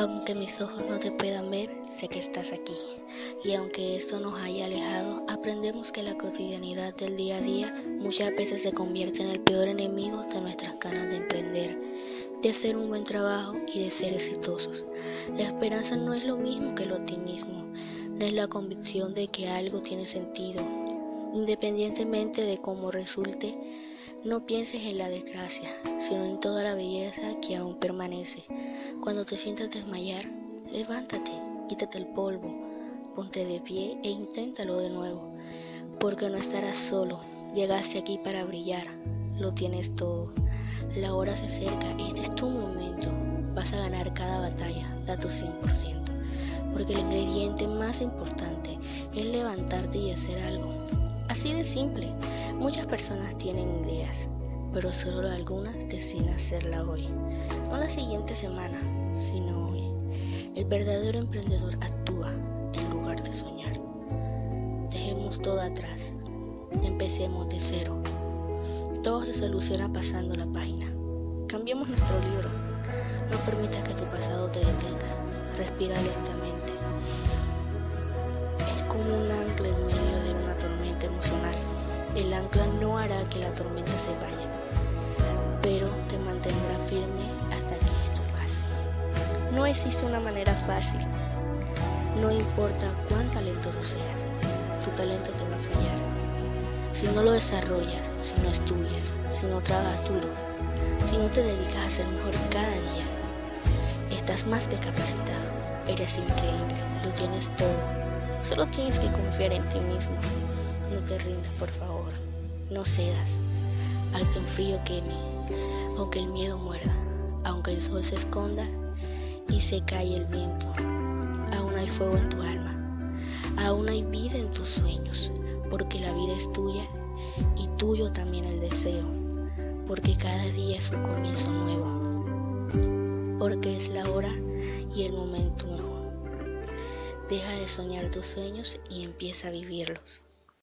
Aunque mis ojos no te puedan ver, sé que estás aquí. Y aunque esto nos haya alejado, aprendemos que la cotidianidad del día a día muchas veces se convierte en el peor enemigo de nuestras ganas de emprender, de hacer un buen trabajo y de ser exitosos. La esperanza no es lo mismo que el optimismo, no es la convicción de que algo tiene sentido. Independientemente de cómo resulte, no pienses en la desgracia, sino en toda la belleza que aún permanece. Cuando te sientas desmayar, levántate, quítate el polvo, ponte de pie e inténtalo de nuevo, porque no estarás solo. Llegaste aquí para brillar, lo tienes todo. La hora se acerca, este es tu momento. Vas a ganar cada batalla, da tu 100%, porque el ingrediente más importante es levantarte y hacer algo. Así de simple. Muchas personas tienen ideas, pero solo algunas deciden hacerla hoy. No la siguiente semana, sino hoy. El verdadero emprendedor actúa en lugar de soñar. Dejemos todo atrás. Empecemos de cero. Todo se soluciona pasando la página. Cambiemos nuestro libro. No permita que tu pasado te detenga. Respira lentamente. Es como un ancla en medio de una tormenta emocional. El ancla no hará que la tormenta se vaya, pero te mantendrá firme hasta que esto pase. No existe una manera fácil. No importa cuán talentoso seas, tu talento te va a fallar. Si no lo desarrollas, si no estudias, si no trabajas duro, si no te dedicas a ser mejor cada día, estás más que capacitado. Eres increíble, lo tienes todo. Solo tienes que confiar en ti mismo. No te rindas, por favor. No cedas. Al que un frío queme, aunque el miedo muera, aunque el sol se esconda y se cae el viento. Aún hay fuego en tu alma. Aún hay vida en tus sueños, porque la vida es tuya y tuyo también el deseo, porque cada día es un comienzo nuevo, porque es la hora y el momento nuevo. Deja de soñar tus sueños y empieza a vivirlos.